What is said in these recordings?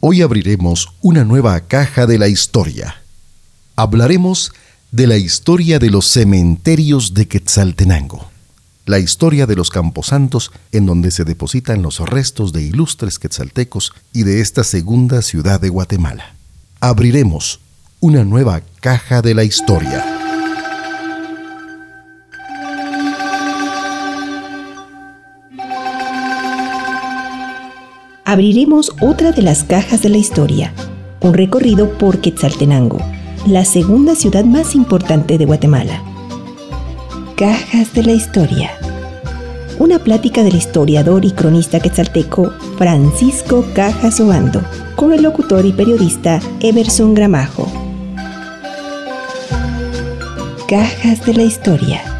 Hoy abriremos una nueva caja de la historia. Hablaremos de la historia de los cementerios de Quetzaltenango, la historia de los camposantos en donde se depositan los restos de ilustres quetzaltecos y de esta segunda ciudad de Guatemala. Abriremos una nueva caja de la historia. Abriremos otra de las cajas de la historia, un recorrido por Quetzaltenango, la segunda ciudad más importante de Guatemala. Cajas de la historia. Una plática del historiador y cronista quetzalteco Francisco Cajas Obando con el locutor y periodista Emerson Gramajo. Cajas de la historia.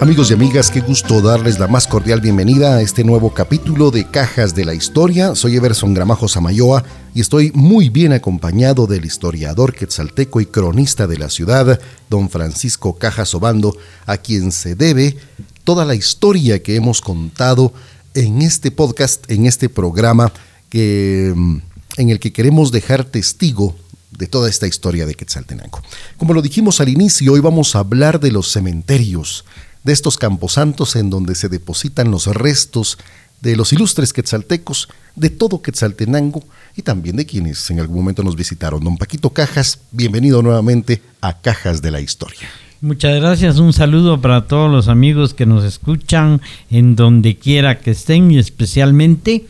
Amigos y amigas, qué gusto darles la más cordial bienvenida a este nuevo capítulo de Cajas de la Historia. Soy Everson Gramajo Samayoa y estoy muy bien acompañado del historiador quetzalteco y cronista de la ciudad, don Francisco Cajas Obando, a quien se debe toda la historia que hemos contado en este podcast, en este programa que, mm, en el que queremos dejar testigo de toda esta historia de Quetzaltenango. Como lo dijimos al inicio, hoy vamos a hablar de los cementerios, de estos camposantos en donde se depositan los restos de los ilustres quetzaltecos, de todo Quetzaltenango y también de quienes en algún momento nos visitaron. Don Paquito Cajas, bienvenido nuevamente a Cajas de la Historia. Muchas gracias, un saludo para todos los amigos que nos escuchan en donde quiera que estén y especialmente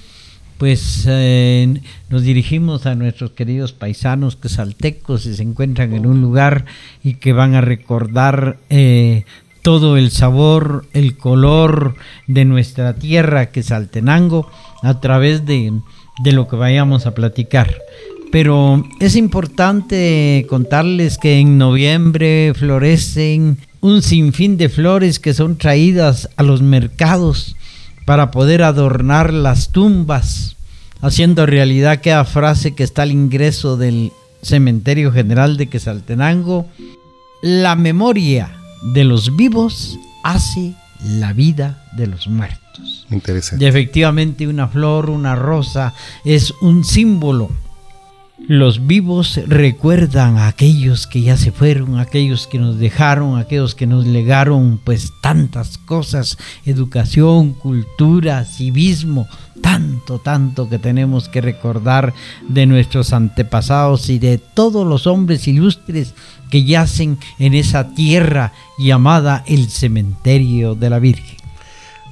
pues eh, nos dirigimos a nuestros queridos paisanos quetzaltecos y se encuentran en un lugar y que van a recordar eh, todo el sabor, el color de nuestra tierra que es a través de, de lo que vayamos a platicar. Pero es importante contarles que en noviembre florecen un sinfín de flores que son traídas a los mercados para poder adornar las tumbas, haciendo realidad aquella frase que está al ingreso del cementerio general de Quesaltenango, la memoria de los vivos hace la vida de los muertos. Interesante. Y efectivamente una flor, una rosa, es un símbolo. Los vivos recuerdan a aquellos que ya se fueron, aquellos que nos dejaron, aquellos que nos legaron pues tantas cosas, educación, cultura, civismo, tanto, tanto que tenemos que recordar de nuestros antepasados y de todos los hombres ilustres que yacen en esa tierra llamada el cementerio de la Virgen.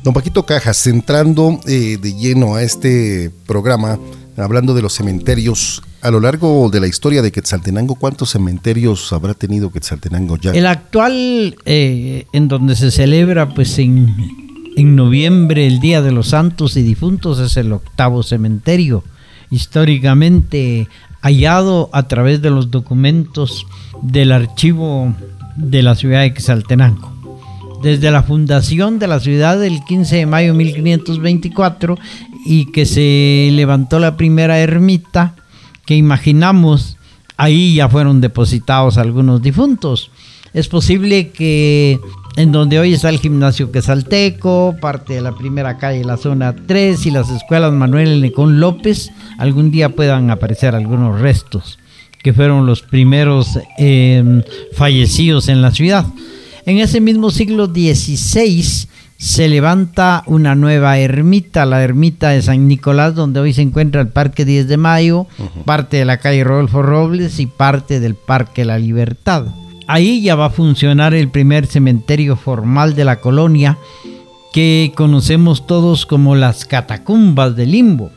Don Paquito Cajas, entrando eh, de lleno a este programa, hablando de los cementerios, a lo largo de la historia de Quetzaltenango, ¿cuántos cementerios habrá tenido Quetzaltenango ya? El actual, eh, en donde se celebra, pues en, en noviembre, el Día de los Santos y Difuntos, es el octavo cementerio. Históricamente hallado a través de los documentos del archivo de la ciudad de Quetzaltenango. Desde la fundación de la ciudad del 15 de mayo de 1524 y que se levantó la primera ermita que imaginamos, ahí ya fueron depositados algunos difuntos. Es posible que en donde hoy está el gimnasio Quesalteco, parte de la primera calle, la zona 3 y las escuelas Manuel Necón López, algún día puedan aparecer algunos restos que fueron los primeros em, fallecidos en la ciudad. En ese mismo siglo XVI se levanta una nueva ermita, la ermita de San Nicolás, donde hoy se encuentra el Parque 10 de Mayo, parte de la calle Rodolfo Robles y parte del Parque La Libertad. Ahí ya va a funcionar el primer cementerio formal de la colonia, que conocemos todos como las catacumbas de Limbo.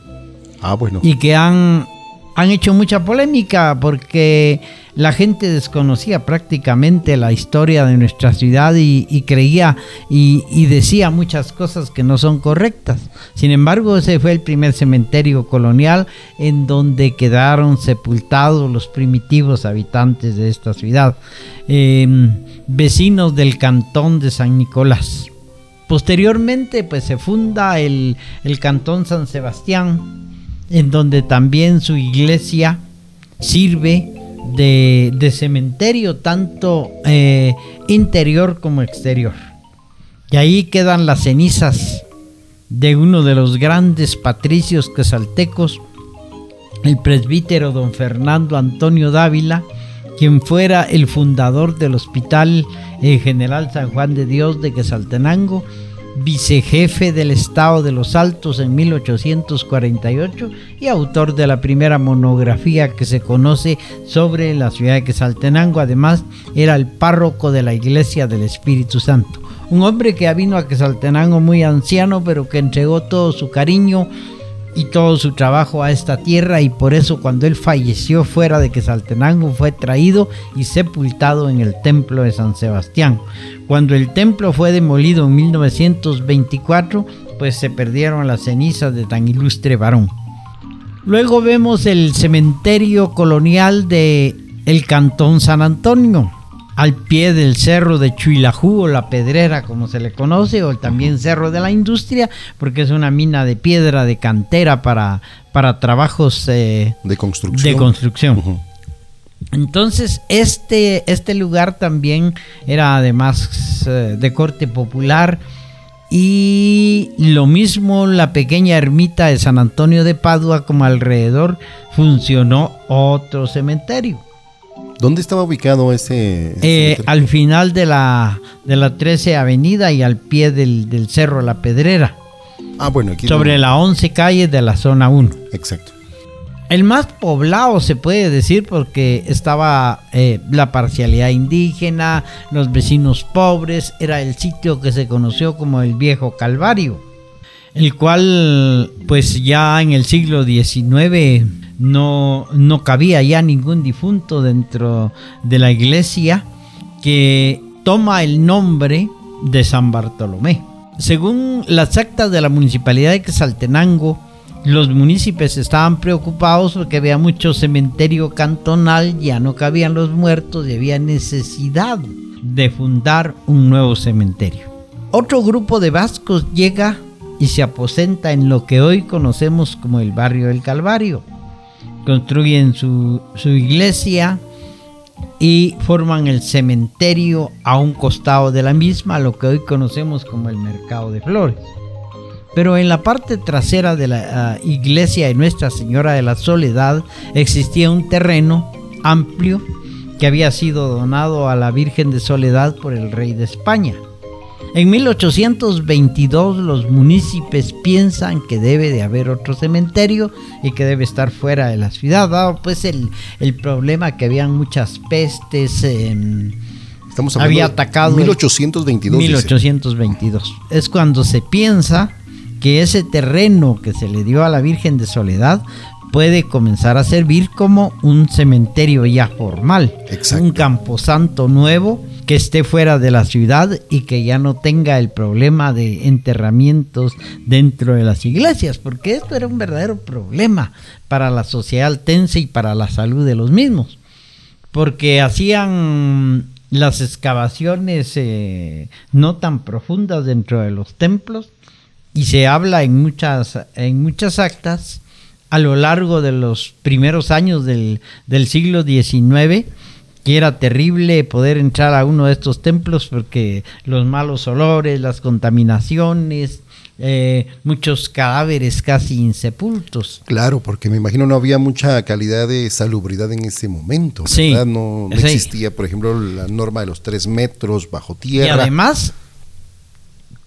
Ah, bueno. Y que han han hecho mucha polémica porque la gente desconocía prácticamente la historia de nuestra ciudad y, creía y, decía muchas cosas que no son correctas. Sin embargo, ese fue el primer cementerio colonial en donde quedaron sepultados los primitivos habitantes de esta ciudad, em, vecinos del cantón de San Nicolás. Posteriormente, pues se funda el, el cantón San Sebastián, en donde también su iglesia sirve de, cementerio, tanto eh, interior como exterior. Y ahí quedan las cenizas de uno de los grandes patricios quesaltecos, el presbítero don Fernando Antonio Dávila, quien fuera el fundador del Hospital eh, General San Juan de Dios de Quesaltenango, vicejefe del Estado de los Altos en 1848 y autor de la primera monografía que se conoce sobre la ciudad de Quesaltenango. Además, era el párroco de la Iglesia del Espíritu Santo. Un hombre que vino a Quesaltenango muy anciano, pero que entregó todo su cariño y todo su trabajo a esta tierra y por eso cuando él falleció fuera de Quesaltenango fue traído y sepultado en el templo de San Sebastián. Cuando el templo fue demolido en 1924, pues se perdieron las cenizas de tan ilustre varón. Luego vemos el cementerio colonial de el Cantón San Antonio, al pie del cerro de Chuilajú o la Pedrera, como se le conoce, o también cerro de la industria, porque es una mina de piedra de cantera para, para trabajos eh, de construcción. De construcción. Entonces, este, este lugar también era además eh, de corte popular. Y lo mismo la pequeña ermita de San Antonio de Padua, como alrededor funcionó otro cementerio. ¿Dónde estaba ubicado ese? Eh, al final de la, de la 13 Avenida y al pie del, Cerro La Pedrera. Ah, bueno, aquí. Sobre la 11 calle de la zona 1. Exacto. El más poblado se puede decir porque estaba eh, la parcialidad indígena, los vecinos pobres, era el sitio que se conoció como el Viejo Calvario, el cual pues ya en el siglo XIX no, no cabía ya ningún difunto dentro de la iglesia que toma el nombre de San Bartolomé. Según las actas de la municipalidad de Quesaltenango, los municipios estaban preocupados porque había mucho cementerio cantonal, ya no cabían los muertos y había necesidad de fundar un nuevo cementerio. Otro grupo de vascos llega y se aposenta en lo que hoy conocemos como el barrio del Calvario construyen su, iglesia y forman el cementerio a un costado de la misma, lo que hoy conocemos como el mercado de flores. Pero en la parte trasera de la ah, iglesia de Nuestra Señora de la Soledad existía un terreno amplio que había sido donado a la Virgen de Soledad por el rey de España. En 1822 los municipios piensan que debe de haber otro cementerio y que debe estar fuera de la ciudad, dado pues el, problema que habían muchas pestes. Estamos hablando había atacado 1822. 1822. Es cuando se piensa que ese terreno que se le dio a la Virgen de Soledad puede comenzar a servir como un cementerio ya formal, un camposanto nuevo que esté fuera de la ciudad y que ya no tenga el problema de enterramientos dentro de las iglesias, porque esto era un verdadero problema para la sociedad altense y para la salud de los mismos, porque hacían las excavaciones eh, no tan profundas dentro de los templos y se habla en muchas, en muchas actas a lo largo de los primeros años del, del siglo XIX que era terrible poder entrar a uno de estos templos porque los malos olores, las contaminaciones, eh, muchos cadáveres casi insepultos. Claro, porque me imagino no había mucha calidad de salubridad en ese momento. ¿verdad? no, existía, por ejemplo, la norma de los tres metros bajo tierra. Y además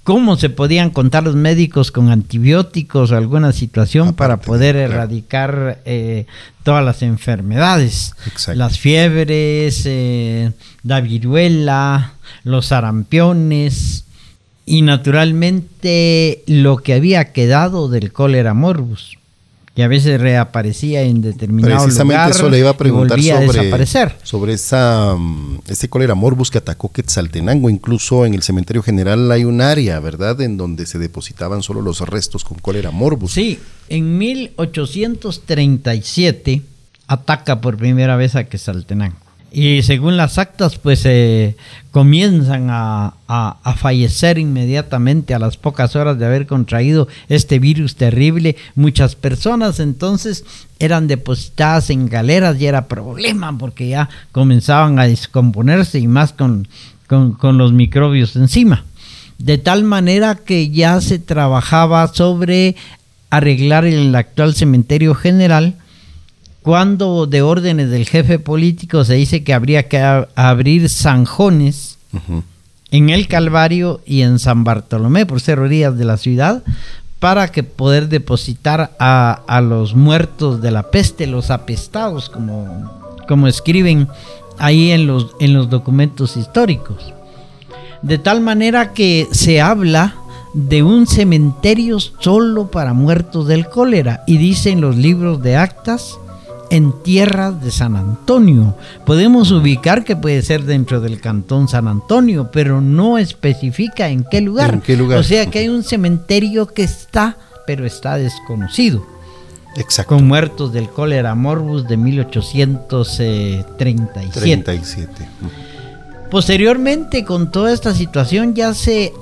cómo se podían contar los médicos con antibióticos o alguna situación para poder erradicar eh, todas las enfermedades, las fiebres, eh, la viruela, los sarampiones y naturalmente lo que había quedado del cólera morbus que a veces reaparecía en determinado Precisamente eso le iba a preguntar sobre, sobre esa, mm, ese cólera morbus que atacó Quetzaltenango. Incluso en el cementerio general hay un área, ¿verdad?, en donde se depositaban solo los restos con cólera morbus. Sí, en 1837 ataca por primera vez a Quetzaltenango y según las actas pues eh, comienzan a, fallecer inmediatamente a las pocas horas de haber contraído este virus terrible. Muchas personas entonces eran depositadas en galeras y era problema porque ya comenzaban a descomponerse y más con, con, con los microbios encima. De tal manera que ya se trabajaba sobre arreglar el actual cementerio general, cuando de órdenes del jefe político se dice que habría que abrir zanjones en el Calvario y en San Bartolomé, por ser orillas de la ciudad, para que poder depositar a, los muertos de la peste, los apestados, como, como escriben ahí en los, en los documentos históricos. De tal manera que se habla de un cementerio solo para muertos del cólera y dicen los libros de actas en tierras de San Antonio. Podemos ubicar que puede ser dentro del cantón San Antonio, pero no especifica en qué lugar. qué lugar? O sea que hay un cementerio que está, pero está desconocido. Exacto. Con muertos del cólera morbus de 1837. 37. Posteriormente, con toda esta situación, ya se,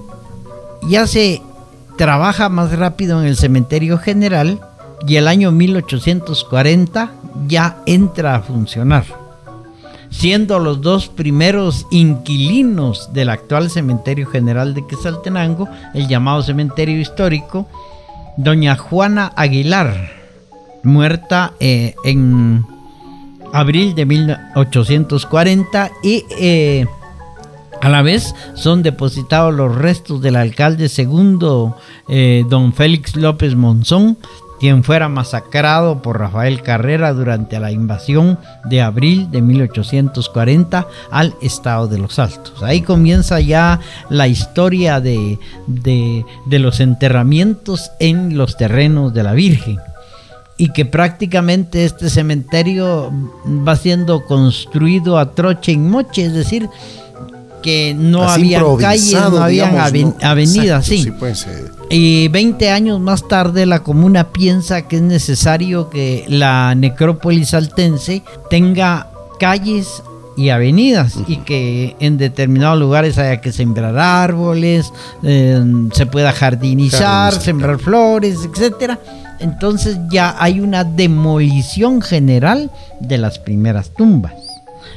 ya se trabaja más rápido en el cementerio general y el año 1840 ya entra a funcionar, siendo los dos primeros inquilinos del actual cementerio general de Quesaltenango, el llamado cementerio histórico, doña Juana Aguilar, muerta eh, en abril de 1840 y eh, a la vez son depositados los restos del alcalde segundo, eh, don Félix López Monzón, quien fuera masacrado por Rafael Carrera durante la invasión de abril de 1840 al estado de los Altos. Ahí comienza ya la historia de, de, los enterramientos en los terrenos de la Virgen y que prácticamente este cementerio va siendo construido a troche en moche, es decir, que no había calles, no habían avenidas, sí. Y 20 años más tarde la comuna piensa que es necesario que la necrópolis altense tenga calles y avenidas y que en determinados lugares haya que sembrar árboles, eh, se pueda jardinizar, sembrar flores, etcétera. Entonces ya hay una demolición general de las primeras tumbas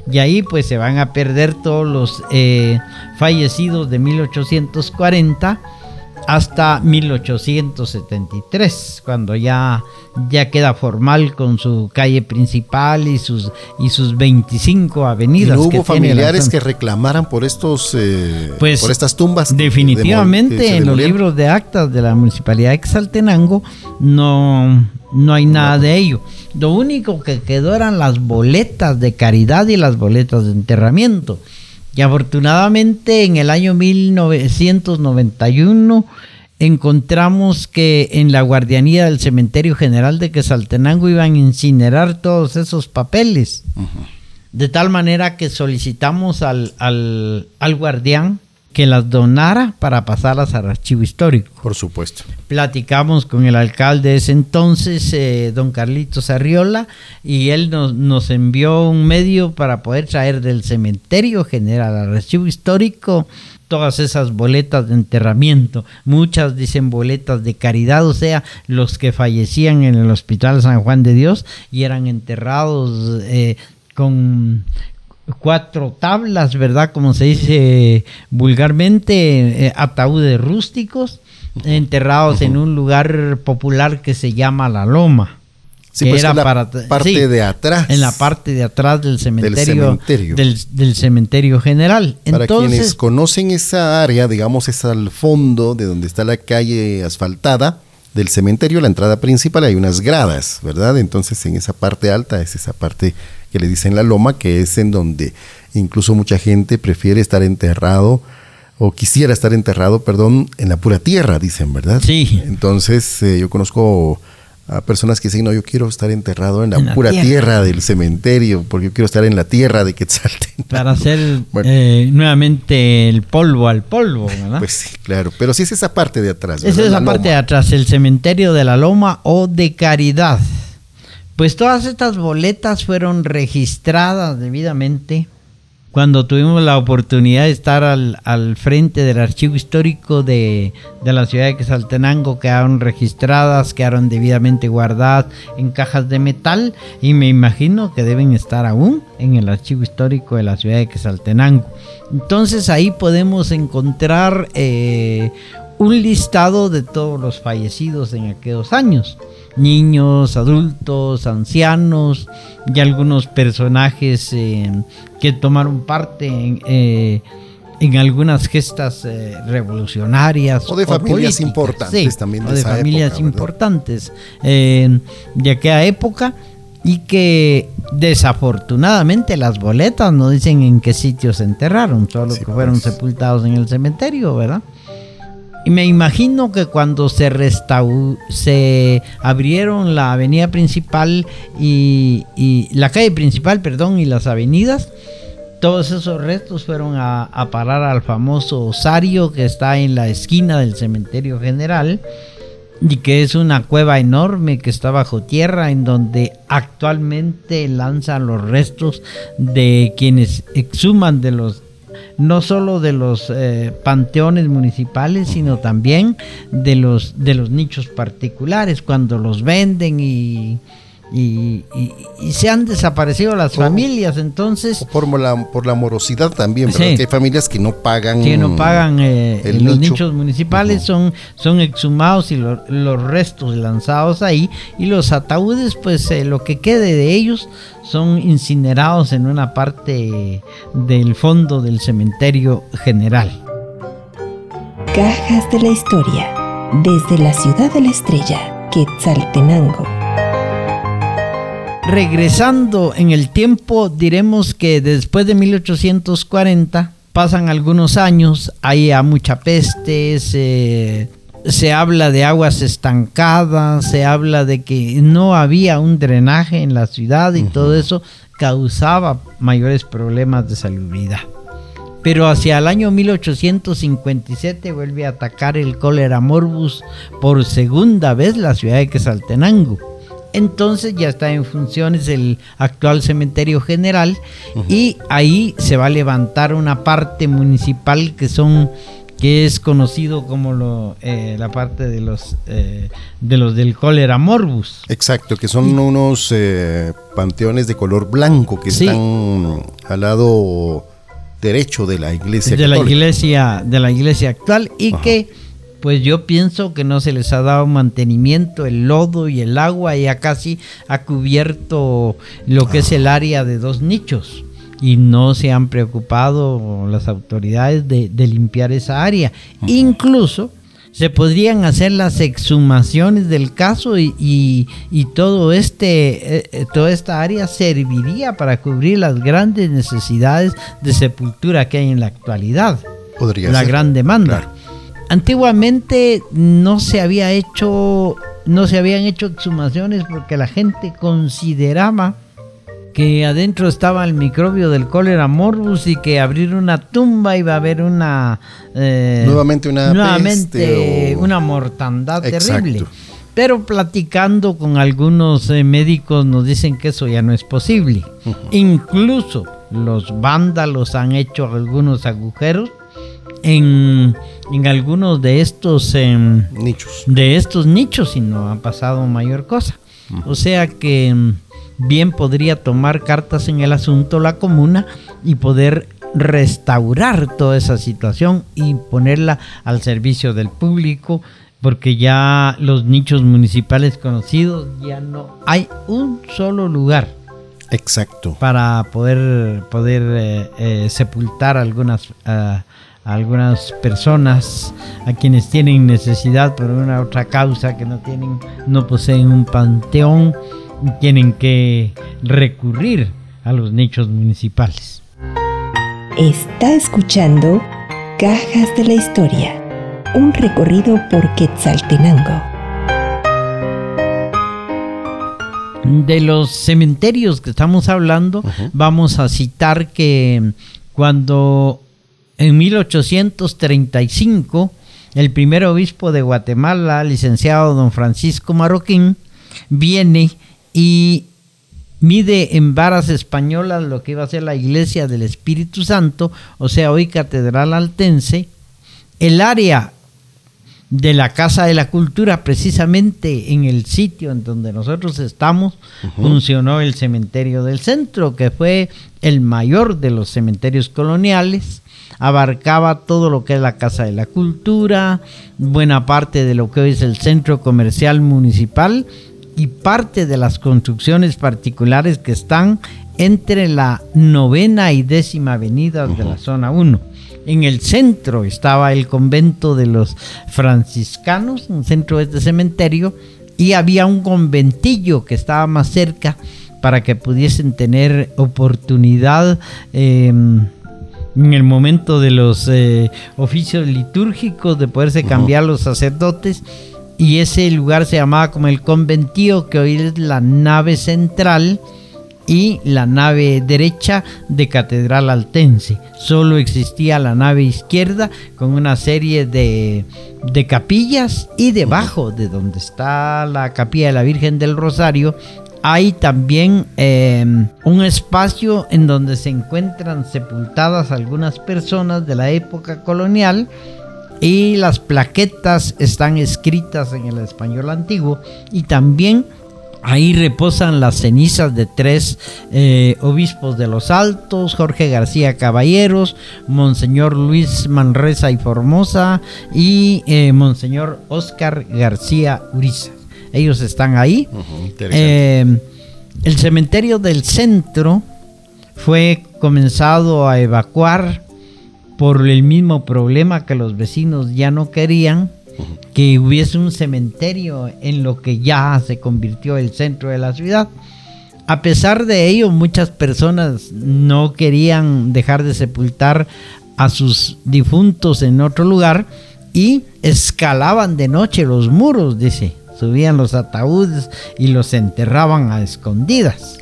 y ahí pues se van a perder todos los eh, fallecidos de 1840 hasta 1873, cuando ya, ya queda formal con su calle principal y sus, y sus 25 avenidas. ¿Y no hubo familiares que reclamaran por estos eh, pues, por estas tumbas? Definitivamente en los libros de actas de la Municipalidad de Exaltenango no, no hay nada de ello. Lo único que quedó eran las boletas de caridad y las boletas de enterramiento. Y afortunadamente en el año 1991 encontramos que en la guardianía del Cementerio General de Quesaltenango iban a incinerar todos esos papeles. De tal manera que solicitamos al, al, al guardián que las donara para pasarlas al archivo histórico. Por supuesto. Platicamos con el alcalde de ese entonces, eh, don Carlitos Arriola, y él nos, nos, envió un medio para poder traer del cementerio general al archivo histórico todas esas boletas de enterramiento. Muchas dicen boletas de caridad, o sea, los que fallecían en el Hospital San Juan de Dios y eran enterrados eh, con cuatro tablas, ¿verdad? Como se dice vulgarmente, eh, ataúdes rústicos enterrados en un lugar popular que se llama La Loma. Sí, pues era para parte de atrás. En la parte de atrás del cementerio. Del cementerio, general. Para quienes conocen esa área, digamos, es al fondo de donde está la calle asfaltada del cementerio, la entrada principal, hay unas gradas, ¿verdad? Entonces en esa parte alta es esa parte que le dicen la loma, que es en donde incluso mucha gente prefiere estar enterrado o quisiera estar enterrado, perdón, en la pura tierra, dicen, ¿verdad? Sí. Entonces eh, yo conozco a personas que dicen, no, yo quiero estar enterrado en la pura tierra. del cementerio, porque yo quiero estar en la tierra de Quetzaltenango. Para hacer eh, nuevamente el polvo al polvo, ¿verdad? Pues sí, claro, pero sí es esa parte de atrás. Esa es esa parte de atrás, el cementerio de la Loma o de Caridad. Pues todas estas boletas fueron registradas debidamente cuando tuvimos la oportunidad de estar al, al frente del archivo histórico de, la ciudad de Quetzaltenango, quedaron registradas, quedaron debidamente guardadas en cajas de metal y me imagino que deben estar aún en el archivo histórico de la ciudad de Quetzaltenango. Entonces ahí podemos encontrar eh, un listado de todos los fallecidos en aquellos años niños, adultos, ancianos y algunos personajes eh, que tomaron parte en, eh, en algunas gestas eh, revolucionarias. O de familias importantes también. De, o de familias importantes de aquella época y que desafortunadamente las boletas no dicen en qué sitio se enterraron, solo que fueron pues. sepultados en el cementerio, ¿verdad? Y me imagino que cuando se restauró, se abrieron la avenida principal y, la calle principal, perdón, y las avenidas, todos esos restos fueron a, parar al famoso osario que está en la esquina del cementerio general y que es una cueva enorme que está bajo tierra en donde actualmente lanzan los restos de quienes exhuman de los no solo de los eh, panteones municipales, sino también de los, de los nichos particulares, cuando los venden y, y, se han desaparecido las familias, entonces... Por la, por la morosidad también, porque hay familias que no pagan... Que no pagan eh, los nichos municipales, son, son exhumados y los restos lanzados ahí, y los ataúdes, pues eh, lo que quede de ellos son incinerados en una parte del fondo del cementerio general. Cajas de la historia, desde la ciudad de la estrella, Quetzaltenango. Regresando en el tiempo, diremos que después de 1840 pasan algunos años, hay a mucha peste, se, se, habla de aguas estancadas, se habla de que no había un drenaje en la ciudad y todo eso causaba mayores problemas de salubridad. Pero hacia el año 1857 vuelve a atacar el cólera morbus por segunda vez la ciudad de Quesaltenango entonces ya está en funciones el actual cementerio general y ahí se va a levantar una parte municipal que son que es conocido como lo, eh, la parte de los eh, de los del cólera morbus. Exacto, que son unos eh, panteones de color blanco que están al lado derecho de la iglesia. De la iglesia de la iglesia actual y que pues yo pienso que no se les ha dado mantenimiento, el lodo y el agua ya casi ha cubierto lo que es el área de dos nichos y no se han preocupado las autoridades de, limpiar esa área. Incluso se podrían hacer las exhumaciones del caso y, todo este, eh, eh, toda esta área serviría para cubrir las grandes necesidades de sepultura que hay en la actualidad. Podría la gran demanda. Antiguamente no se había hecho, no se habían hecho exhumaciones porque la gente consideraba que adentro estaba el microbio del cólera morbus y que abrir una tumba iba a haber una eh, nuevamente una nuevamente una mortandad terrible. Pero platicando con algunos eh, médicos nos dicen que eso ya no es posible. Incluso los vándalos han hecho algunos agujeros en, algunos de estos em, nichos. De estos nichos y no ha pasado mayor cosa. O sea que em, bien podría tomar cartas en el asunto la comuna y poder restaurar toda esa situación y ponerla al servicio del público porque ya los nichos municipales conocidos ya no hay un solo lugar exacto para poder poder eh, eh, sepultar algunas uh, algunas personas a quienes tienen necesidad por una otra causa que no tienen no poseen un panteón tienen que recurrir a los nichos municipales. Está escuchando Cajas de la Historia, un recorrido por Quetzaltenango. De los cementerios que estamos hablando, vamos a citar que cuando en 1835, el primer obispo de Guatemala, licenciado don Francisco Marroquín, viene y mide en varas españolas lo que iba a ser la iglesia del Espíritu Santo, o sea, hoy Catedral Altense. El área de la Casa de la Cultura, precisamente en el sitio en donde nosotros estamos, funcionó el cementerio del centro, que fue el mayor de los cementerios coloniales. Abarcaba todo lo que es la Casa de la Cultura, buena parte de lo que hoy es el centro comercial municipal y parte de las construcciones particulares que están entre la novena y décima avenida de la zona 1 en el centro estaba el convento de los franciscanos, en el centro de este cementerio, y había un conventillo que estaba más cerca para que pudiesen tener oportunidad em, en el momento de los eh, oficios litúrgicos de poderse cambiar los sacerdotes. Y ese lugar se llamaba como el conventillo, que hoy es la nave central y la nave derecha de Catedral Altense. Solo existía la nave izquierda con una serie de, capillas y debajo de donde está la capilla de la Virgen del Rosario hay también em, un espacio en donde se encuentran sepultadas algunas personas de la época colonial y las plaquetas están escritas en el español antiguo y también Ahí reposan las cenizas de tres eh, obispos de los Altos, Jorge García Caballeros, Monseñor Luis Manresa y Formosa y eh, Monseñor Oscar García Uriza. Ellos están ahí. Eh, el cementerio del centro fue comenzado a evacuar por el mismo problema que los vecinos ya no querían que hubiese un cementerio en lo que ya se convirtió el centro de la ciudad. A pesar de ello, muchas personas no querían dejar de sepultar a sus difuntos en otro lugar y escalaban de noche los muros, dice. Subían los ataúdes y los enterraban a escondidas.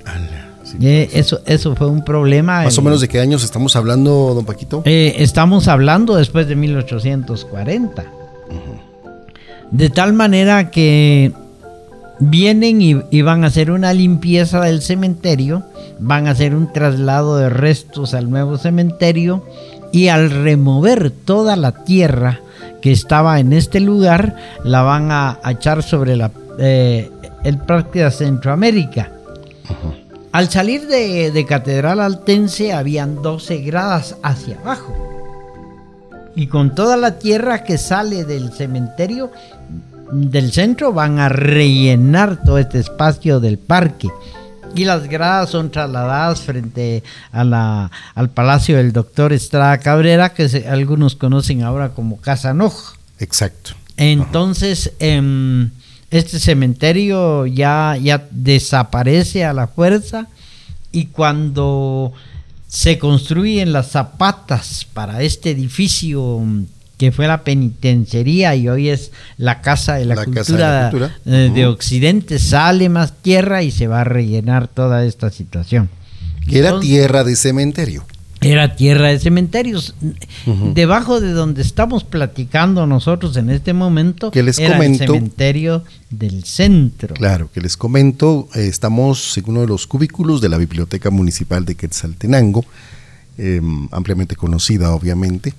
Eh, eso, eso fue un problema. ¿Más o menos de qué años estamos hablando, don Paquito? Eh, estamos hablando después de 1840. De tal manera que vienen y, van a hacer una limpieza del cementerio, van a hacer un traslado de restos al nuevo cementerio y al remover toda la tierra que estaba en este lugar, la van a, echar sobre la, eh, el Parque de Centroamérica. Al salir de, de Catedral Altense habían 12 gradas hacia abajo y con toda la tierra que sale del cementerio del centro van a rellenar todo este espacio del parque. Y las gradas son trasladadas frente a la, al palacio del doctor Estrada Cabrera, que algunos conocen ahora como Casa Noj. Exacto. Entonces, em, este cementerio ya, ya desaparece a la fuerza y cuando se construyen las zapatas para este edificio que fue la penitenciaría y hoy es la Casa de la, cultura, eh, de, Occidente, sale más tierra y se va a rellenar toda esta situación. Era tierra de cementerio. Era tierra de cementerios. Debajo de donde estamos platicando nosotros en este momento, que les era comento, el cementerio del centro. Claro, que les comento, eh, estamos en uno de los cubículos de la Biblioteca Municipal de Quetzaltenango, em, ampliamente conocida obviamente,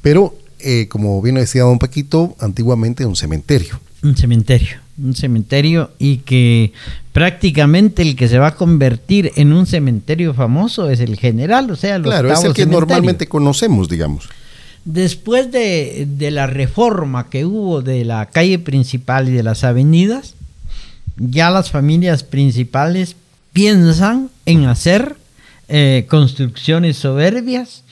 pero eh, como bien decía don Paquito, antiguamente un cementerio. Un cementerio, un cementerio y que prácticamente el que se va a convertir en un cementerio famoso es el general, o sea, los Claro, es el que normalmente conocemos, digamos. Después de, la reforma que hubo de la calle principal y de las avenidas, ya las familias principales piensan en hacer eh, construcciones soberbias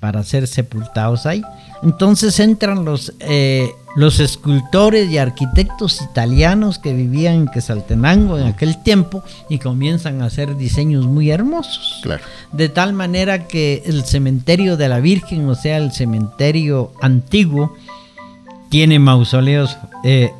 para ser sepultados ahí. Entonces entran los, eh, los escultores y arquitectos italianos que vivían en Quesaltenango en aquel tiempo y comienzan a hacer diseños muy hermosos. Claro. De tal manera que el cementerio de la Virgen, o sea, el cementerio antiguo, tiene mausoleos eh,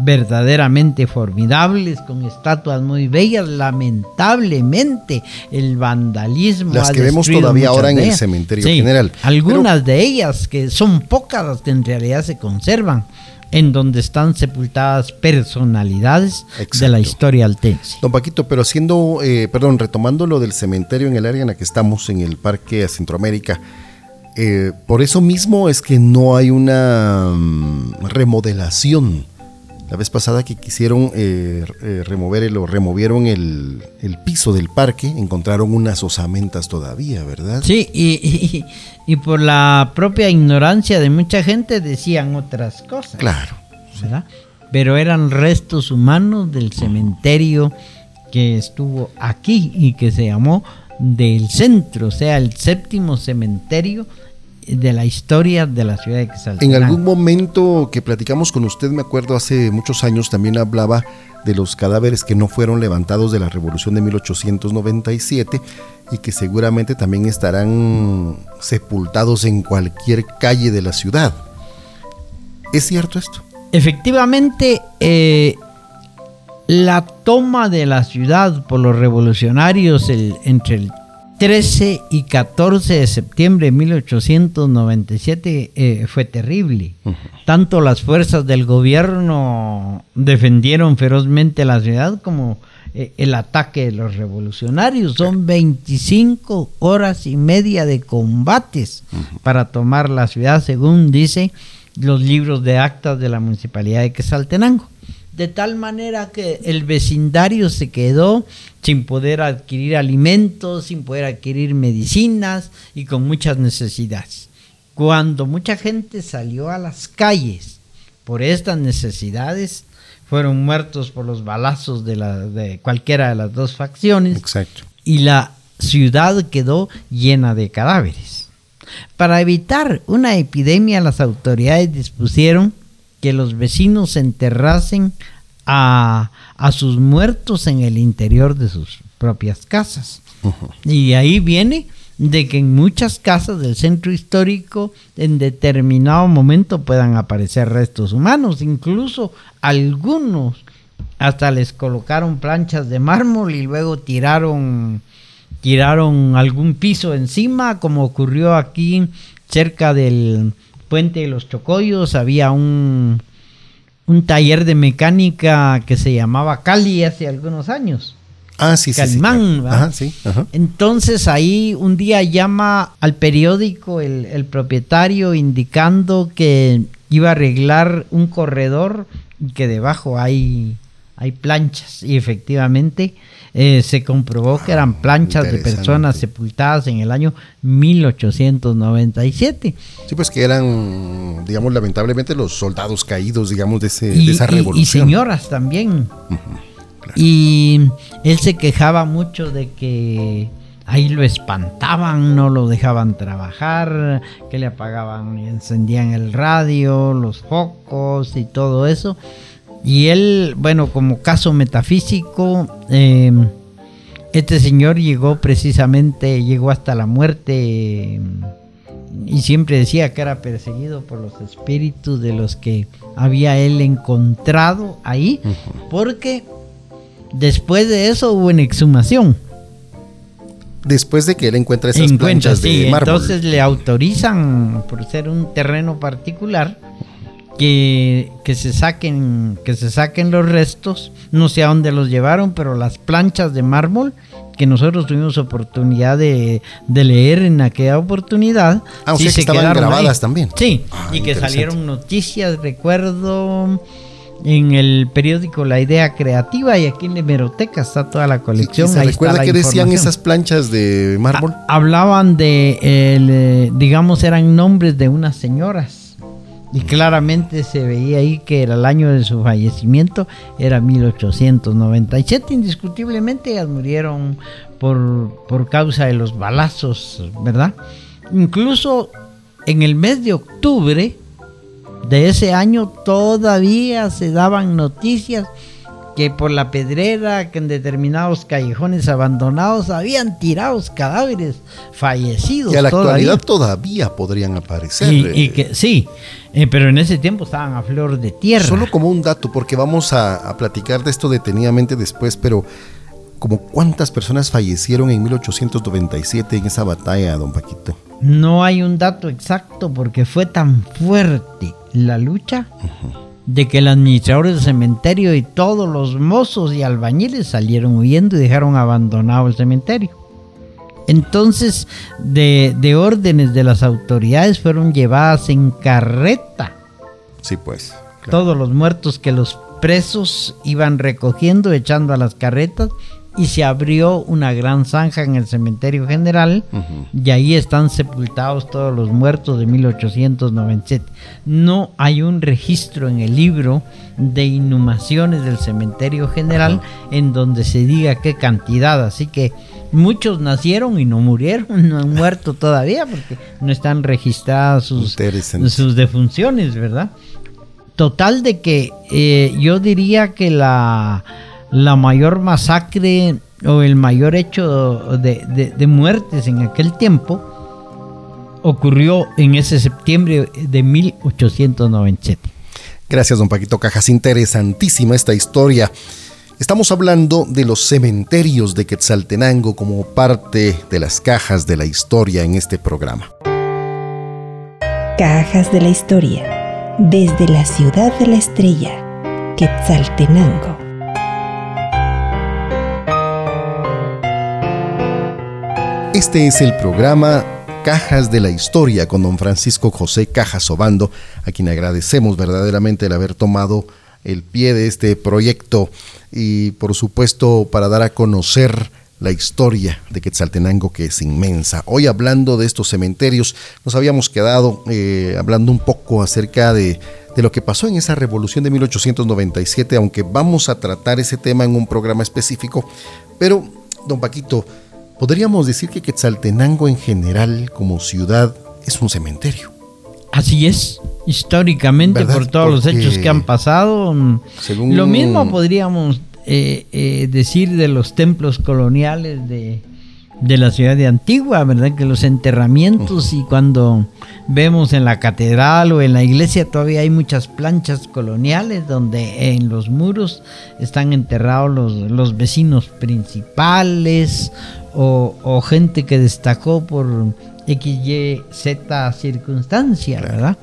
verdaderamente formidables, con estatuas muy bellas. Lamentablemente, el vandalismo. Las que vemos todavía ahora en el cementerio general. Algunas de ellas, que son pocas las que en realidad se conservan en donde están sepultadas personalidades de la historia altense. Don Paquito, pero haciendo, eh, perdón, retomando lo del cementerio en el área en la que estamos, en el Parque Centroamérica, eh, por eso mismo es que no hay una mm, remodelación la vez pasada que quisieron eh, eh, remover el, o removieron el, piso del parque, encontraron unas osamentas todavía, ¿verdad? Sí, y, y, por la propia ignorancia de mucha gente decían otras cosas. Claro. ¿verdad? Pero eran restos humanos del cementerio que estuvo aquí y que se llamó del centro, o sea, el séptimo cementerio de la historia de la ciudad de Quetzaltenango. En algún momento que platicamos con usted, me acuerdo hace muchos años, también hablaba de los cadáveres que no fueron levantados de la revolución de 1897 y que seguramente también estarán sepultados en cualquier calle de la ciudad. ¿Es cierto esto? Efectivamente, eh, la toma de la ciudad por los revolucionarios entre el 13 y 14 de septiembre de 1897 eh, fue terrible. Tanto las fuerzas del gobierno defendieron ferozmente la ciudad como eh, el ataque de los revolucionarios. Son 25 horas y media de combates para tomar la ciudad, según dice los libros de actas de la municipalidad de Quesaltenango de tal manera que el vecindario se quedó sin poder adquirir alimentos, sin poder adquirir medicinas y con muchas necesidades. Cuando mucha gente salió a las calles por estas necesidades, fueron muertos por los balazos de, la, de cualquiera de las dos facciones. Exacto. Y la ciudad quedó llena de cadáveres. Para evitar una epidemia, las autoridades dispusieron que los vecinos enterrasen a, sus muertos en el interior de sus propias casas. Y ahí viene de que en muchas casas del centro histórico en determinado momento puedan aparecer restos humanos, incluso algunos hasta les colocaron planchas de mármol y luego tiraron tiraron algún piso encima, como ocurrió aquí cerca del puente de los Chocollos, había un, un taller de mecánica que se llamaba Cali hace algunos años. Ah, sí, sí. sí, Entonces ahí un día llama al periódico el, el, propietario indicando que iba a arreglar un corredor y que debajo hay, hay planchas. Y efectivamente eh, se comprobó que eran planchas de personas sepultadas en el año 1897. Sí, pues que eran, digamos, lamentablemente los soldados caídos, digamos, de, esa revolución. Y, señoras también. Y él se quejaba mucho de que ahí lo espantaban, no lo dejaban trabajar, que le apagaban y encendían el radio, los focos y todo eso. Y él, bueno, como caso metafísico, em, este señor llegó precisamente, llegó hasta la muerte em, y siempre decía que era perseguido por los espíritus de los que había él encontrado ahí, porque después de eso hubo una exhumación. Después de que él encuentra esas planchas de mármol. Entonces le autorizan, por ser un terreno particular, que, que, se saquen que se saquen los restos. No sé a dónde los llevaron pero las planchas de mármol que nosotros tuvimos oportunidad de, leer en aquella oportunidad ah, sí, se estaban grabadas también. Sí ah, y que salieron noticias recuerdo en el periódico La Idea Creativa y aquí en la hemeroteca está toda la colección. ¿Se recuerda qué decían esas planchas de mármol? hablaban de, eh, digamos, eran nombres de unas señoras y claramente se veía ahí que era el año de su fallecimiento, era 1897. Indiscutiblemente ellas murieron por, por causa de los balazos, ¿verdad? Incluso en el mes de octubre de ese año todavía se daban noticias que por la pedrera, que en determinados callejones abandonados habían tirados cadáveres fallecidos. Que a la actualidad todavía podrían aparecer. Y, que sí, eh, pero en ese tiempo estaban a flor de tierra. Solo como un dato, porque vamos a, a platicar de esto detenidamente después, pero como cuántas personas fallecieron en 1897 en esa batalla, don Paquito. No hay un dato exacto porque fue tan fuerte la lucha de que el administrador del cementerio y todos los mozos y albañiles salieron huyendo y dejaron abandonado el cementerio. Entonces, de, de órdenes de las autoridades fueron llevadas en carreta. Sí, pues. Todos los muertos que los presos iban recogiendo, echando a las carretas y se abrió una gran zanja en el cementerio general y ahí están sepultados todos los muertos de 1897. No hay un registro en el libro de inhumaciones del cementerio general en donde se diga qué cantidad, así que muchos nacieron y no murieron, no han muerto todavía porque no están registradas sus, sus defunciones, ¿verdad? Total de que eh, yo diría que la la mayor masacre o el mayor hecho de, muertes en aquel tiempo ocurrió en ese septiembre de 1897. Gracias, don Paquito Cajas. Interesantísima esta historia. Estamos hablando de los cementerios de Quetzaltenango como parte de las cajas de la historia en este programa. Cajas de la historia. Desde la ciudad de la estrella, Quetzaltenango. Este es el programa Cajas de la Historia con don Francisco José Cajas Obando, a quien agradecemos verdaderamente el haber tomado el pie de este proyecto y por supuesto para dar a conocer la historia de Quetzaltenango que es inmensa. Hoy hablando de estos cementerios, nos habíamos quedado eh, hablando un poco acerca de, de lo que pasó en esa revolución de 1897, aunque vamos a tratar ese tema en un programa específico, pero don Paquito, Podríamos decir que Quetzaltenango en general como ciudad es un cementerio. Así es, históricamente por todos los hechos que han pasado. Lo mismo podríamos eh, eh, decir de los templos coloniales de, de la ciudad de Antigua, ¿verdad? Que los enterramientos y cuando vemos en la catedral o en la iglesia todavía hay muchas planchas coloniales donde en los muros están enterrados los, los vecinos principales o, gente que destacó por X, Y, Z circunstancia, ¿verdad?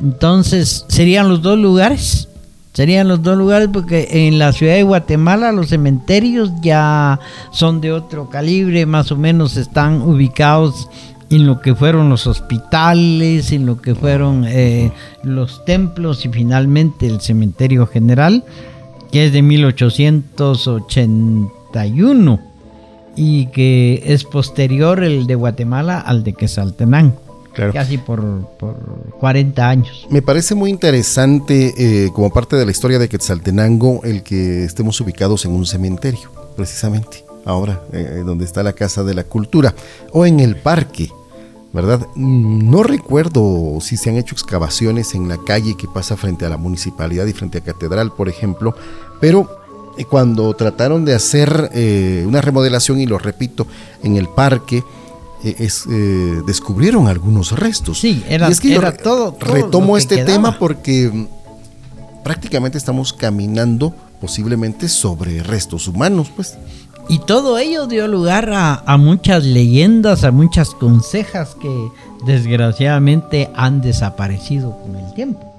Entonces serían los dos lugares Serían los dos lugares porque en la ciudad de Guatemala los cementerios ya son de otro calibre, más o menos están ubicados en lo que fueron los hospitales, en lo que fueron eh, los templos y finalmente el cementerio general, que es de 1881 y que es posterior el de Guatemala al de Quesaltenango. Casi por, por, 40 años. Me parece muy interesante, eh, como parte de la historia de Quetzaltenango, el que estemos ubicados en un cementerio, precisamente, ahora, eh, donde está la Casa de la Cultura, o en el parque, ¿verdad? No recuerdo si se han hecho excavaciones en la calle que pasa frente a la municipalidad y frente a Catedral, por ejemplo, pero eh, cuando trataron de hacer una remodelación, y lo repito, en el parque, eh, es, eh, descubrieron algunos restos. Sí, era, es que era todo, Retomo este tema porque mm, prácticamente estamos caminando posiblemente sobre restos humanos, pues. Y todo ello dio lugar a, muchas leyendas, a muchas consejas que desgraciadamente han desaparecido con el tiempo.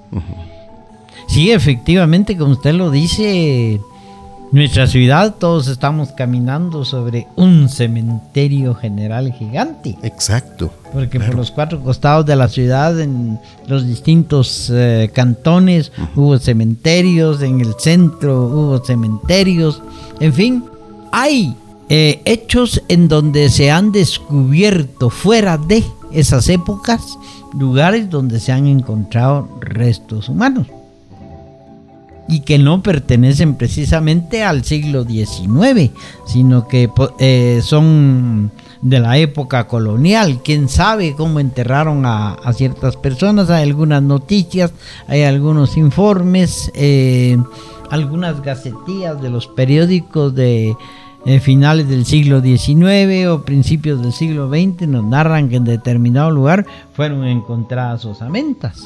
Sí, efectivamente, como usted lo dice, nuestra ciudad todos estamos caminando sobre un cementerio general gigante. Exacto. Porque por los cuatro costados de la ciudad, en los distintos eh, cantones, hubo cementerios, en el centro hubo cementerios, en fin, hay eh, hechos en donde se han descubierto fuera de esas épocas lugares donde se han encontrado restos humanos y que no pertenecen precisamente al siglo XIX, sino que eh, son de la época colonial. Quién sabe cómo enterraron a, ciertas personas. Hay algunas noticias, hay algunos informes, eh, algunas gacetillas de los periódicos de eh, finales del siglo XIX o principios del siglo XX nos narran que en determinado lugar fueron encontradas osamentas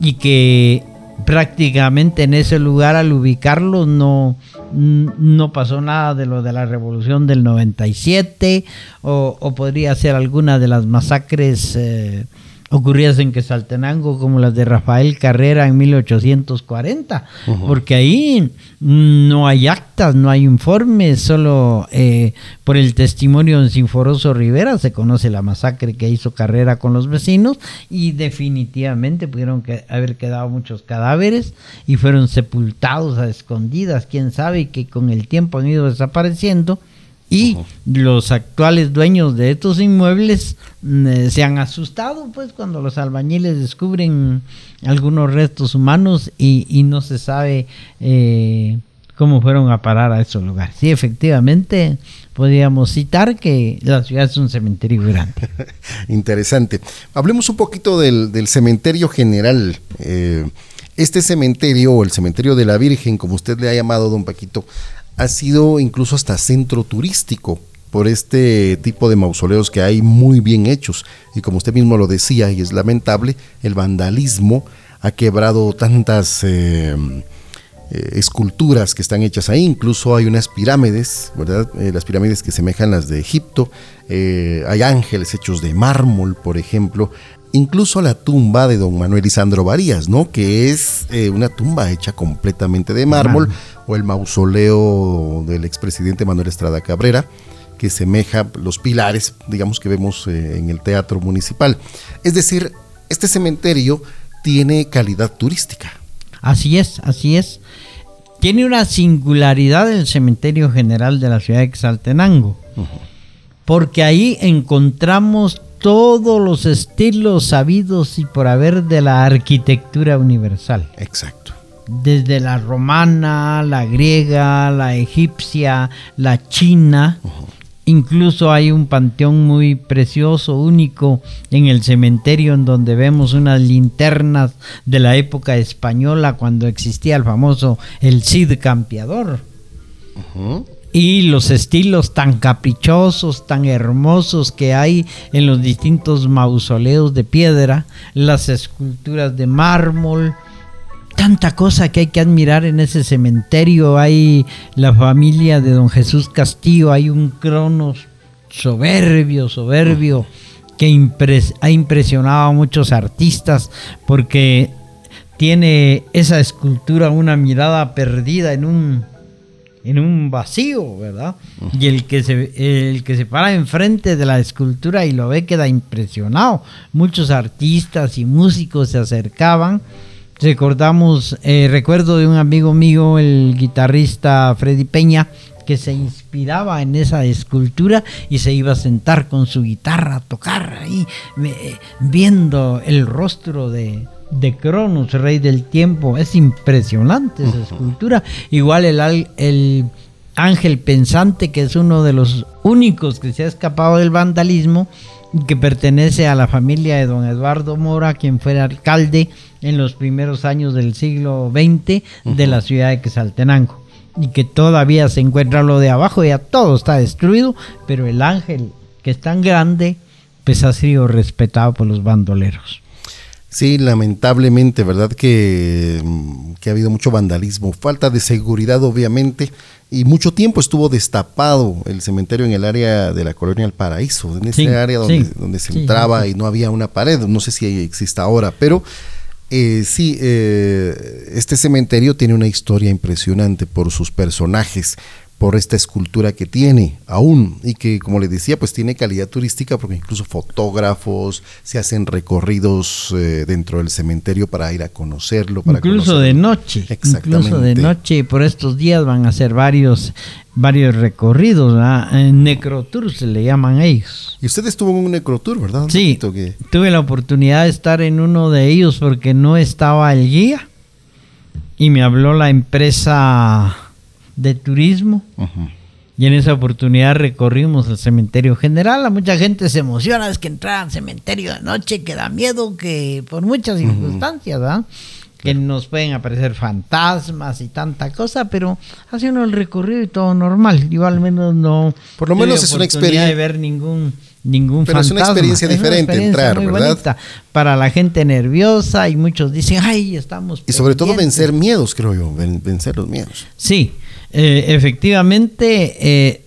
y que prácticamente en ese lugar al ubicarlo no, no pasó nada de lo de la revolución del 97 o, o podría ser alguna de las masacres eh, ocurridas en Quesaltenango como las de Rafael Carrera en 1840, porque ahí no hay actas, no hay informes, solo eh, por el testimonio de Sinforoso Rivera se conoce la masacre que hizo Carrera con los vecinos y definitivamente pudieron que haber quedado muchos cadáveres y fueron sepultados a escondidas, quién sabe, que con el tiempo han ido desapareciendo y los actuales dueños de estos inmuebles mm, eh, se han asustado pues cuando los albañiles descubren algunos restos humanos y, no se sabe eh, cómo fueron a parar a esos lugares. Sí, efectivamente, podríamos citar que la ciudad es un cementerio grande. Interesante. Hablemos un poquito del, cementerio general. Eh, este cementerio, o el cementerio de la Virgen, como usted le ha llamado, don Paquito, ha sido incluso hasta centro turístico por este tipo de mausoleos que hay muy bien hechos. Y como usted mismo lo decía, y es lamentable, el vandalismo ha quebrado tantas eh, eh, esculturas que están hechas ahí. Incluso hay unas pirámides, ¿verdad? Eh, las pirámides que semejan las de Egipto. hay ángeles hechos de mármol, por ejemplo incluso la tumba de don Manuel Isandro Varías, ¿no? Que es eh, una tumba hecha completamente de mármol, o el mausoleo del expresidente Manuel Estrada Cabrera, que semeja los pilares, digamos, que vemos eh, en el teatro municipal. Es decir, este cementerio tiene calidad turística. Así es, así es. Tiene una singularidad el cementerio general de la ciudad de Exaltenango, porque ahí encontramos todos los estilos sabidos y por haber de la arquitectura universal. Exacto. Desde la romana, la griega, la egipcia, la china. Incluso hay un panteón muy precioso, único, en el cementerio en donde vemos unas linternas de la época española cuando existía el famoso el Cid Campeador y los estilos tan caprichosos, tan hermosos que hay en los distintos mausoleos de piedra, las esculturas de mármol, tanta cosa que hay que admirar en ese cementerio. Hay la familia de don Jesús Castillo, hay un cronos soberbio, soberbio, que ha impresionado a muchos artistas porque tiene esa escultura, una mirada perdida en un en un vacío, ¿verdad? Y el que se el que se para enfrente de la escultura y lo ve queda impresionado. Muchos artistas y músicos se acercaban. Recordamos, eh, recuerdo de un amigo mío, el guitarrista Freddy Peña, que se inspiraba en esa escultura y se iba a sentar con su guitarra a tocar ahí, viendo el rostro de, de Cronos, rey del tiempo. Es impresionante esa escultura. Igual el, el ángel pensante, que es uno de los únicos que se ha escapado del vandalismo, que pertenece a la familia de don Eduardo Mora, quien fue alcalde en los primeros años del siglo XX de la ciudad de Quesaltenango. Y que todavía se encuentra lo de abajo, ya todo está destruido, pero el ángel, que es tan grande, pues ha sido respetado por los bandoleros. Sí, lamentablemente, ¿verdad? Que, mm, que, ha habido mucho vandalismo, falta de seguridad obviamente, y mucho tiempo estuvo destapado el cementerio en el área de la colonia El Paraíso, en ese área donde, donde se entraba y no había una pared, no sé si existe ahora, pero eh, sí, eh, este cementerio tiene una historia impresionante por sus personajes, por esta escultura que tiene aún y que como le decía pues tiene calidad turística porque incluso fotógrafos se hacen recorridos eh, dentro del cementerio para ir a conocerlo para incluso de noche incluso de noche por estos días van a hacer varios varios recorridos necrotour se le llaman ellos. Y usted estuvo en un necrotour verdad sí tuve la oportunidad de estar en uno de ellos porque no estaba el guía y me habló la empresa de turismo y en esa oportunidad recorrimos el cementerio general. A mucha gente se emociona, es que entrar al cementerio de noche, que da miedo, que por muchas circunstancias, ¿verdad? que nos pueden aparecer fantasmas y tanta cosa, pero hace uno el recorrido y todo normal. Igual al menos no. Por lo menos es una experiencia. de ver ningún ningún Pero es una experiencia diferente entrar, ¿verdad? para la gente nerviosa y muchos dicen, ay, estamos. Y sobre todo vencer miedos, creo yo, vencer los miedos. Sí, eh, efectivamente, eh,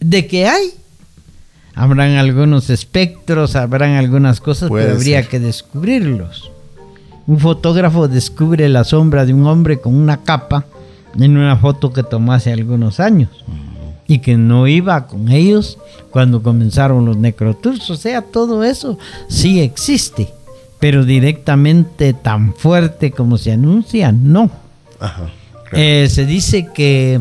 de que hay, habrán algunos espectros, habrán algunas cosas, pero habría que descubrirlos. Un fotógrafo descubre la sombra de un hombre con una capa en una foto que tomó hace algunos años y que no iba con ellos cuando comenzaron los necrotours. O sea, todo eso sí existe, pero directamente tan fuerte como se anuncia, no. Eh, se dice que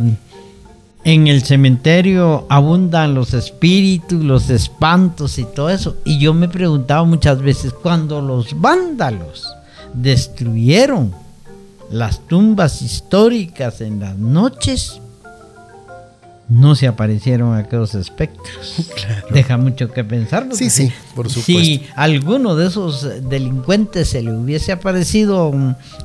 en el cementerio abundan los espíritus, los espantos y todo eso. Y yo me preguntaba muchas veces, cuando los vándalos destruyeron las tumbas históricas en las noches, no se aparecieron aquellos espectros. Deja mucho que pensar. Sí, sí, por supuesto. Si alguno de esos delincuentes se le hubiese aparecido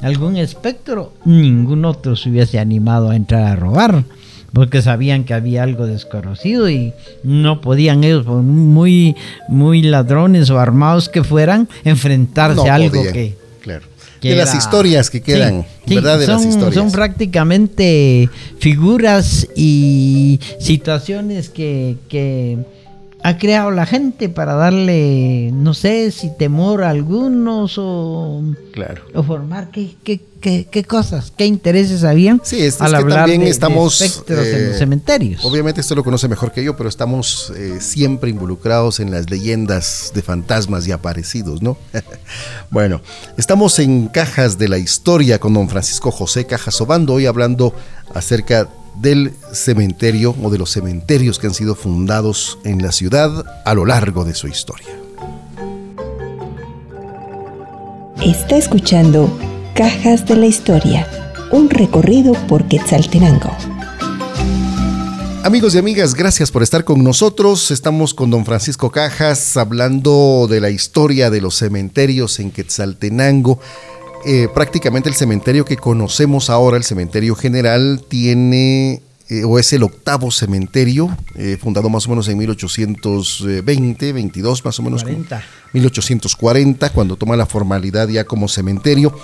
algún espectro, ningún otro se hubiese animado a entrar a robar. Porque sabían que había algo desconocido y no podían ellos, muy, muy ladrones o armados que fueran, enfrentarse a algo que, de las historias que quedan, ¿verdad? De son, las historias. Son prácticamente figuras y situaciones que, que ha creado la gente para darle, no sé si temor a algunos o, claro. o formar qué, qué, qué, qué cosas, qué intereses habían sí, es, al hablar también de, estamos, en los eh, cementerios. Obviamente esto lo conoce mejor que yo, pero estamos eh, siempre involucrados en las leyendas de fantasmas y aparecidos, ¿no? bueno, estamos en Cajas de la Historia con don Francisco José Cajas Obando, hoy hablando acerca de del cementerio o de los cementerios que han sido fundados en la ciudad a lo largo de su historia. Está escuchando Cajas de la Historia, un recorrido por Quetzaltenango. Amigos y amigas, gracias por estar con nosotros. Estamos con don Francisco Cajas hablando de la historia de los cementerios en Quetzaltenango. Eh, prácticamente el cementerio que conocemos ahora, el cementerio general, tiene eh, o es el octavo cementerio, eh, fundado más o menos en 1820, 22 más o menos. 1840, cuando toma la formalidad ya como cementerio.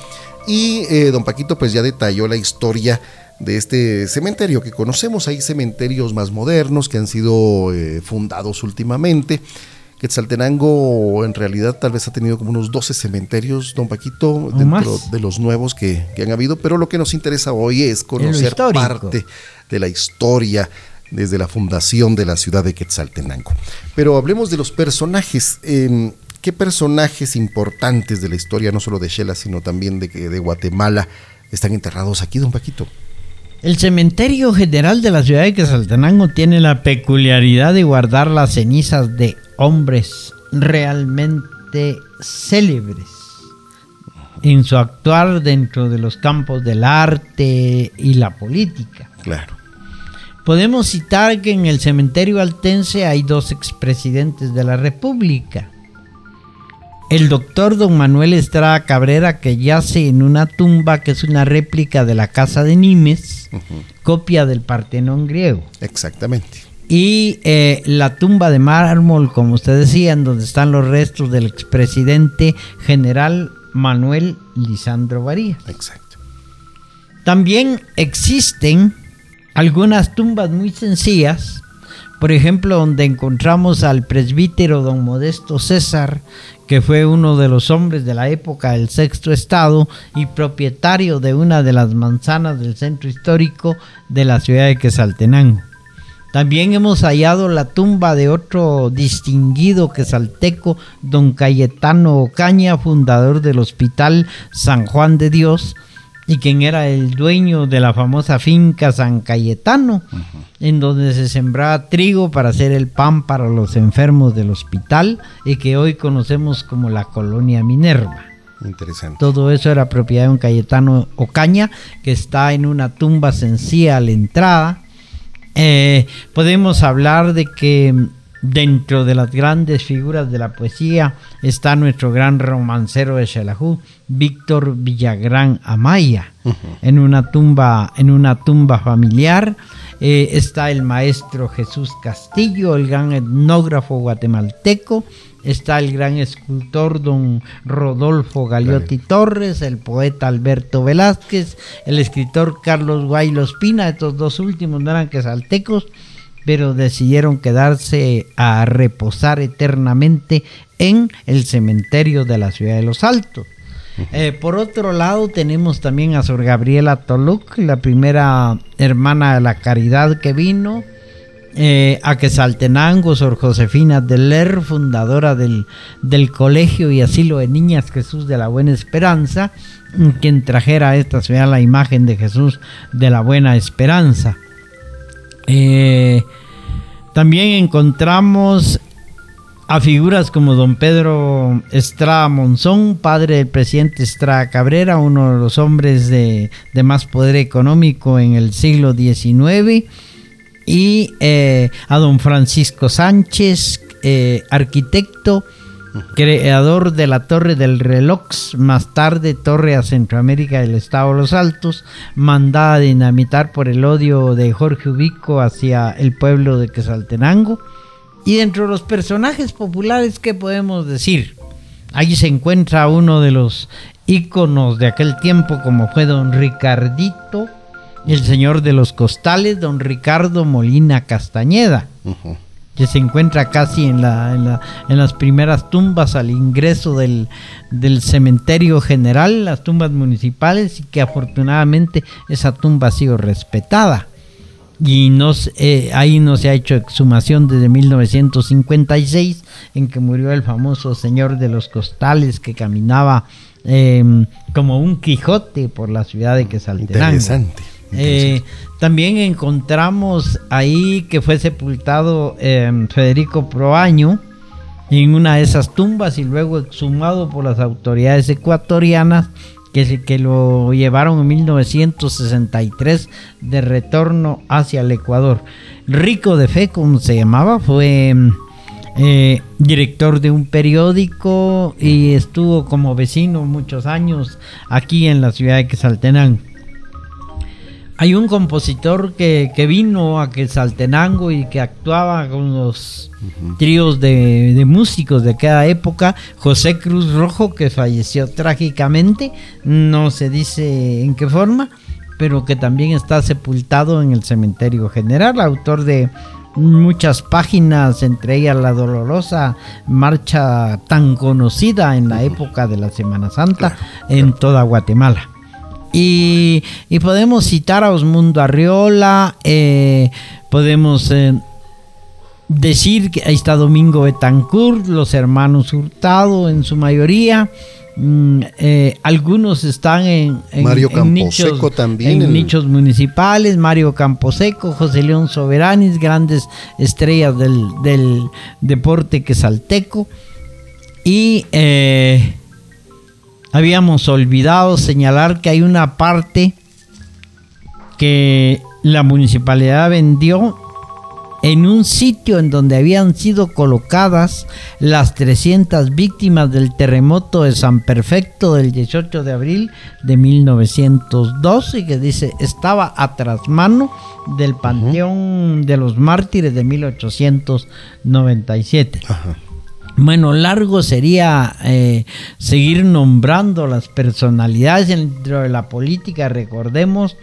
Y don Paquito pues ya detalló la historia de este cementerio que conocemos. Hay cementerios más modernos que han sido fundados últimamente. Quetzaltenango en realidad tal vez ha tenido como unos 12 cementerios, don Paquito, dentro de los nuevos que, han habido, pero lo que nos interesa hoy es conocer parte de la historia desde la fundación de la ciudad de Quetzaltenango. Pero hablemos de los personajes. Em, ¿Qué personajes importantes de la historia, no solo de Shela, sino también de, de Guatemala, están enterrados aquí, don Paquito? El cementerio general de la ciudad de Quetzaltenango tiene la peculiaridad de guardar las cenizas de hombres realmente célebres en su actuar dentro de los campos del arte y la política. Claro. Podemos citar que en el cementerio altense hay dos expresidentes de la República. El doctor don Manuel Estrada Cabrera, que yace en una tumba que es una réplica de la casa de Nimes, copia del Partenón griego. Exactamente y eh, la tumba de mármol, como usted decía, en donde están los restos del expresidente general Manuel Lisandro Varía. Exacto. También existen algunas tumbas muy sencillas, por ejemplo, donde encontramos al presbítero don Modesto César, que fue uno de los hombres de la época del sexto estado y propietario de una de las manzanas del centro histórico de la ciudad de Quesaltenango. También hemos hallado la tumba de otro distinguido quesalteco, don Cayetano Ocaña, fundador del Hospital San Juan de Dios, y quien era el dueño de la famosa finca San Cayetano, en donde se sembraba trigo para hacer el pan para los enfermos del hospital y que hoy conocemos como la colonia Minerva. Interesante. Todo eso era propiedad de un Cayetano Ocaña, que está en una tumba sencilla a la entrada Eh, podemos hablar de que dentro de las grandes figuras de la poesía está nuestro gran romancero de Xelajú, Víctor Villagrán Amaya, en una tumba, en una tumba familiar. Eh, está el maestro Jesús Castillo, el gran etnógrafo guatemalteco, está el gran escultor don Rodolfo Galiotti Torres, el poeta Alberto Velázquez, el escritor Carlos Guaylo Espina, estos dos últimos no eran quesaltecos, pero decidieron quedarse a reposar eternamente en el cementerio de la ciudad de Los Altos. Eh, por otro lado, tenemos también a Sor Gabriela Toluc, la primera hermana de la caridad que vino, eh, a Quesaltenango, Sor Josefina Deler, fundadora del, del Colegio y Asilo de Niñas Jesús de la Buena Esperanza, quien trajera a esta ciudad la imagen de Jesús de la Buena Esperanza. Eh, también encontramos a figuras como don Pedro Estrada Monzón, padre del presidente Estrada Cabrera, uno de los hombres de, de más poder económico en el siglo XIX y eh, a don Francisco Sánchez, eh, arquitecto, creador de la Torre del Reloj, más tarde Torre a Centroamérica del Estado de los Altos, mandada a dinamitar por el odio de Jorge Ubico hacia el pueblo de Quesaltenango. Y dentro de los personajes populares, ¿qué podemos decir? Allí se encuentra uno de los íconos de aquel tiempo como fue don Ricardito, el señor de los costales, don Ricardo Molina Castañeda, que se encuentra casi en, la, en, las primeras tumbas al ingreso del, cementerio general, las tumbas municipales, y que afortunadamente esa tumba ha sido respetada. Y eh, ahí no se ha hecho exhumación desde 1956, en que murió el famoso señor de los costales que caminaba em, como un Quijote por la ciudad de Quesaltenango. Interesante. Eh, también encontramos ahí que fue sepultado em, Federico Proaño en una de esas tumbas y luego exhumado por las autoridades ecuatorianas que, que lo llevaron en 1963 de retorno hacia el Ecuador. Rico de Fe, como se llamaba, fue em, eh, director de un periódico y estuvo como vecino muchos años aquí en la ciudad de Quesaltenango. Hay un compositor que, vino a Quetzaltenango y que actuaba con los tríos de, músicos de cada época, José Cruz Rojo, que falleció trágicamente, no se dice en qué forma, pero que también está sepultado en el cementerio general, autor de muchas páginas, entre ellas la dolorosa marcha tan conocida en la época de la Semana Santa en toda Guatemala. Y, podemos citar a Osmundo Arriola, eh, podemos eh, decir que ahí está Domingo Betancourt, los hermanos Hurtado en su mayoría. Mm, eh, algunos están en, nichos, también en nichos municipales, Mario Camposeco, José León Soberanis, grandes estrellas del, del deporte quesalteco. Y habíamos olvidado señalar que hay una parte que la municipalidad vendió en un sitio en donde habían sido colocadas las 300 víctimas del terremoto de San Perfecto del 18 de abril de 1912 que dice estaba a trasmano del Panteón de los Mártires de 1897. Ajá. Bueno, largo sería eh, seguir nombrando las personalidades dentro de la política. Recordemos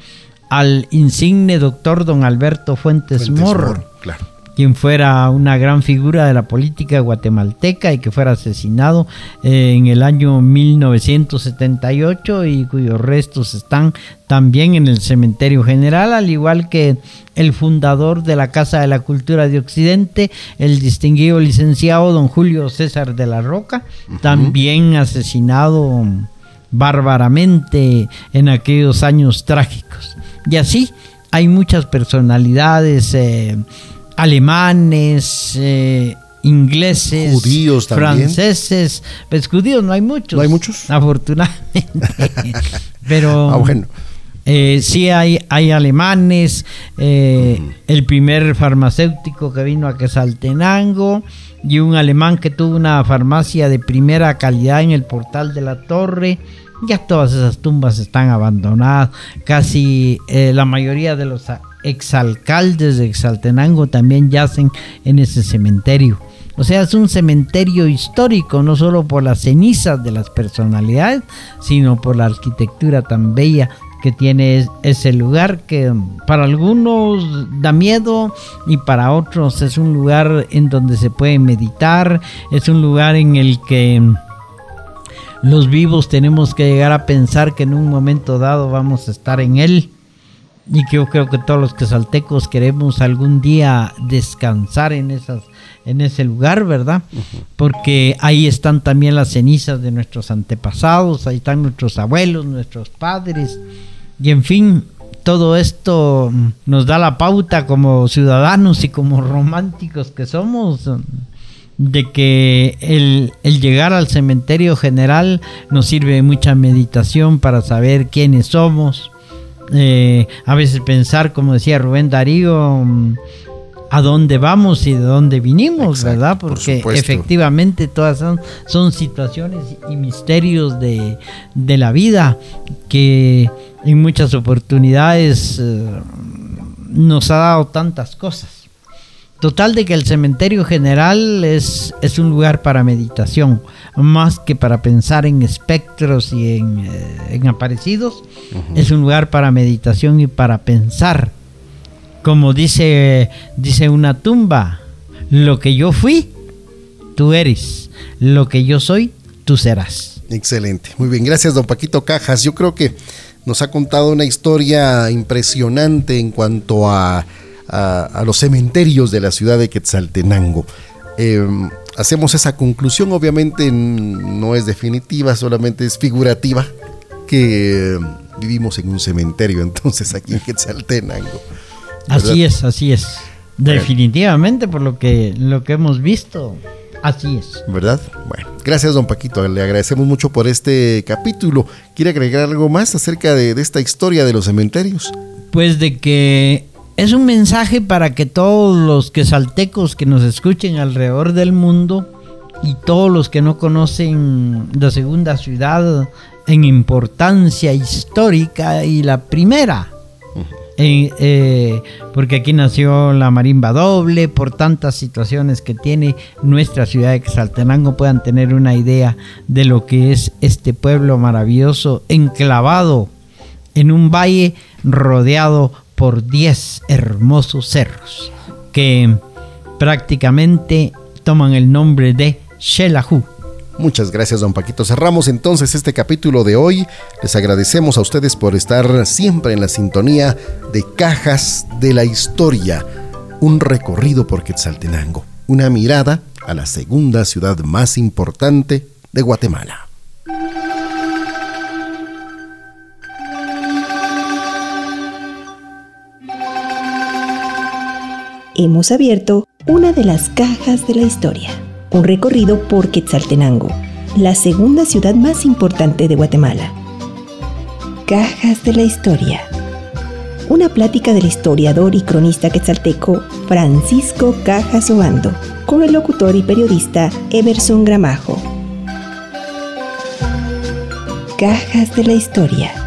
al insigne doctor don Alberto Fuentes, Morro, claro quien fuera una gran figura de la política guatemalteca y que fuera asesinado eh, en el año 1978 y cuyos restos están también en el cementerio general, al igual que el fundador de la Casa de la Cultura de Occidente, el distinguido licenciado don Julio César de la Roca, también asesinado bárbaramente en aquellos años trágicos. Y así hay muchas personalidades eh, alemanes, eh, ingleses, judíos franceses, pues judíos no hay muchos. No hay muchos. Afortunadamente. Pero ah, bueno. Eh, sí hay, hay alemanes, eh, el primer farmacéutico que vino a Quesaltenango y un alemán que tuvo una farmacia de primera calidad en el portal de la torre. Ya todas esas tumbas están abandonadas. Casi eh, la mayoría de los exalcaldes de Exaltenango también yacen en ese cementerio. O sea, es un cementerio histórico, no solo por las cenizas de las personalidades, sino por la arquitectura tan bella que tiene ese lugar que para algunos da miedo y para otros es un lugar en donde se puede meditar, es un lugar en el que los vivos tenemos que llegar a pensar que en un momento dado vamos a estar en él. Y que yo creo que todos los quesaltecos queremos algún día descansar en, esas, en ese lugar, ¿verdad? Porque ahí están también las cenizas de nuestros antepasados, ahí están nuestros abuelos, nuestros padres. Y en fin, todo esto nos da la pauta como ciudadanos y como románticos que somos de que el, llegar al cementerio general nos sirve de mucha meditación para saber quiénes somos. Eh, a veces pensar, como decía Rubén Darío, mm, a dónde vamos y de dónde vinimos, ¿verdad? Porque efectivamente todas son, son situaciones y misterios de, de, la vida que en muchas oportunidades eh, nos ha dado tantas cosas. Total de que el cementerio general es, es un lugar para meditación, más que para pensar en espectros y en, eh, aparecidos. Es un lugar para meditación y para pensar. Como dice, dice una tumba, lo que yo fui, tú eres. Lo que yo soy, tú serás. Excelente. Muy bien, gracias don Paquito Cajas. Yo creo que nos ha contado una historia impresionante en cuanto a a, los cementerios de la ciudad de Quetzaltenango. Em, hacemos esa conclusión, obviamente no es definitiva, solamente es figurativa, que vivimos en un cementerio entonces aquí en Quetzaltenango. Así es, así es. Definitivamente, por lo que, lo que hemos visto, así es. ¿Verdad? Bueno, gracias don Paquito, le agradecemos mucho por este capítulo. ¿Quiere agregar algo más acerca de, de esta historia de los cementerios? Pues de que es un mensaje para que todos los quesaltecos que nos escuchen alrededor del mundo y todos los que no conocen la segunda ciudad en importancia histórica y la primera. Eh, porque aquí nació la marimba doble, por tantas situaciones que tiene nuestra ciudad de Quetzaltenango, puedan tener una idea de lo que es este pueblo maravilloso, enclavado en un valle rodeado por 10 hermosos cerros que prácticamente toman el nombre de Shelahu. Muchas gracias, don Paquito. Cerramos entonces este capítulo de hoy. Les agradecemos a ustedes por estar siempre en la sintonía de Cajas de la Historia, un recorrido por Quetzaltenango, una mirada a la segunda ciudad más importante de Guatemala. Hemos abierto una de las cajas de la historia, un recorrido por Quetzaltenango, la segunda ciudad más importante de Guatemala. Cajas de la historia. Una plática del historiador y cronista quetzalteco Francisco Cajas Obando, con el locutor y periodista Everson Gramajo. Cajas de la historia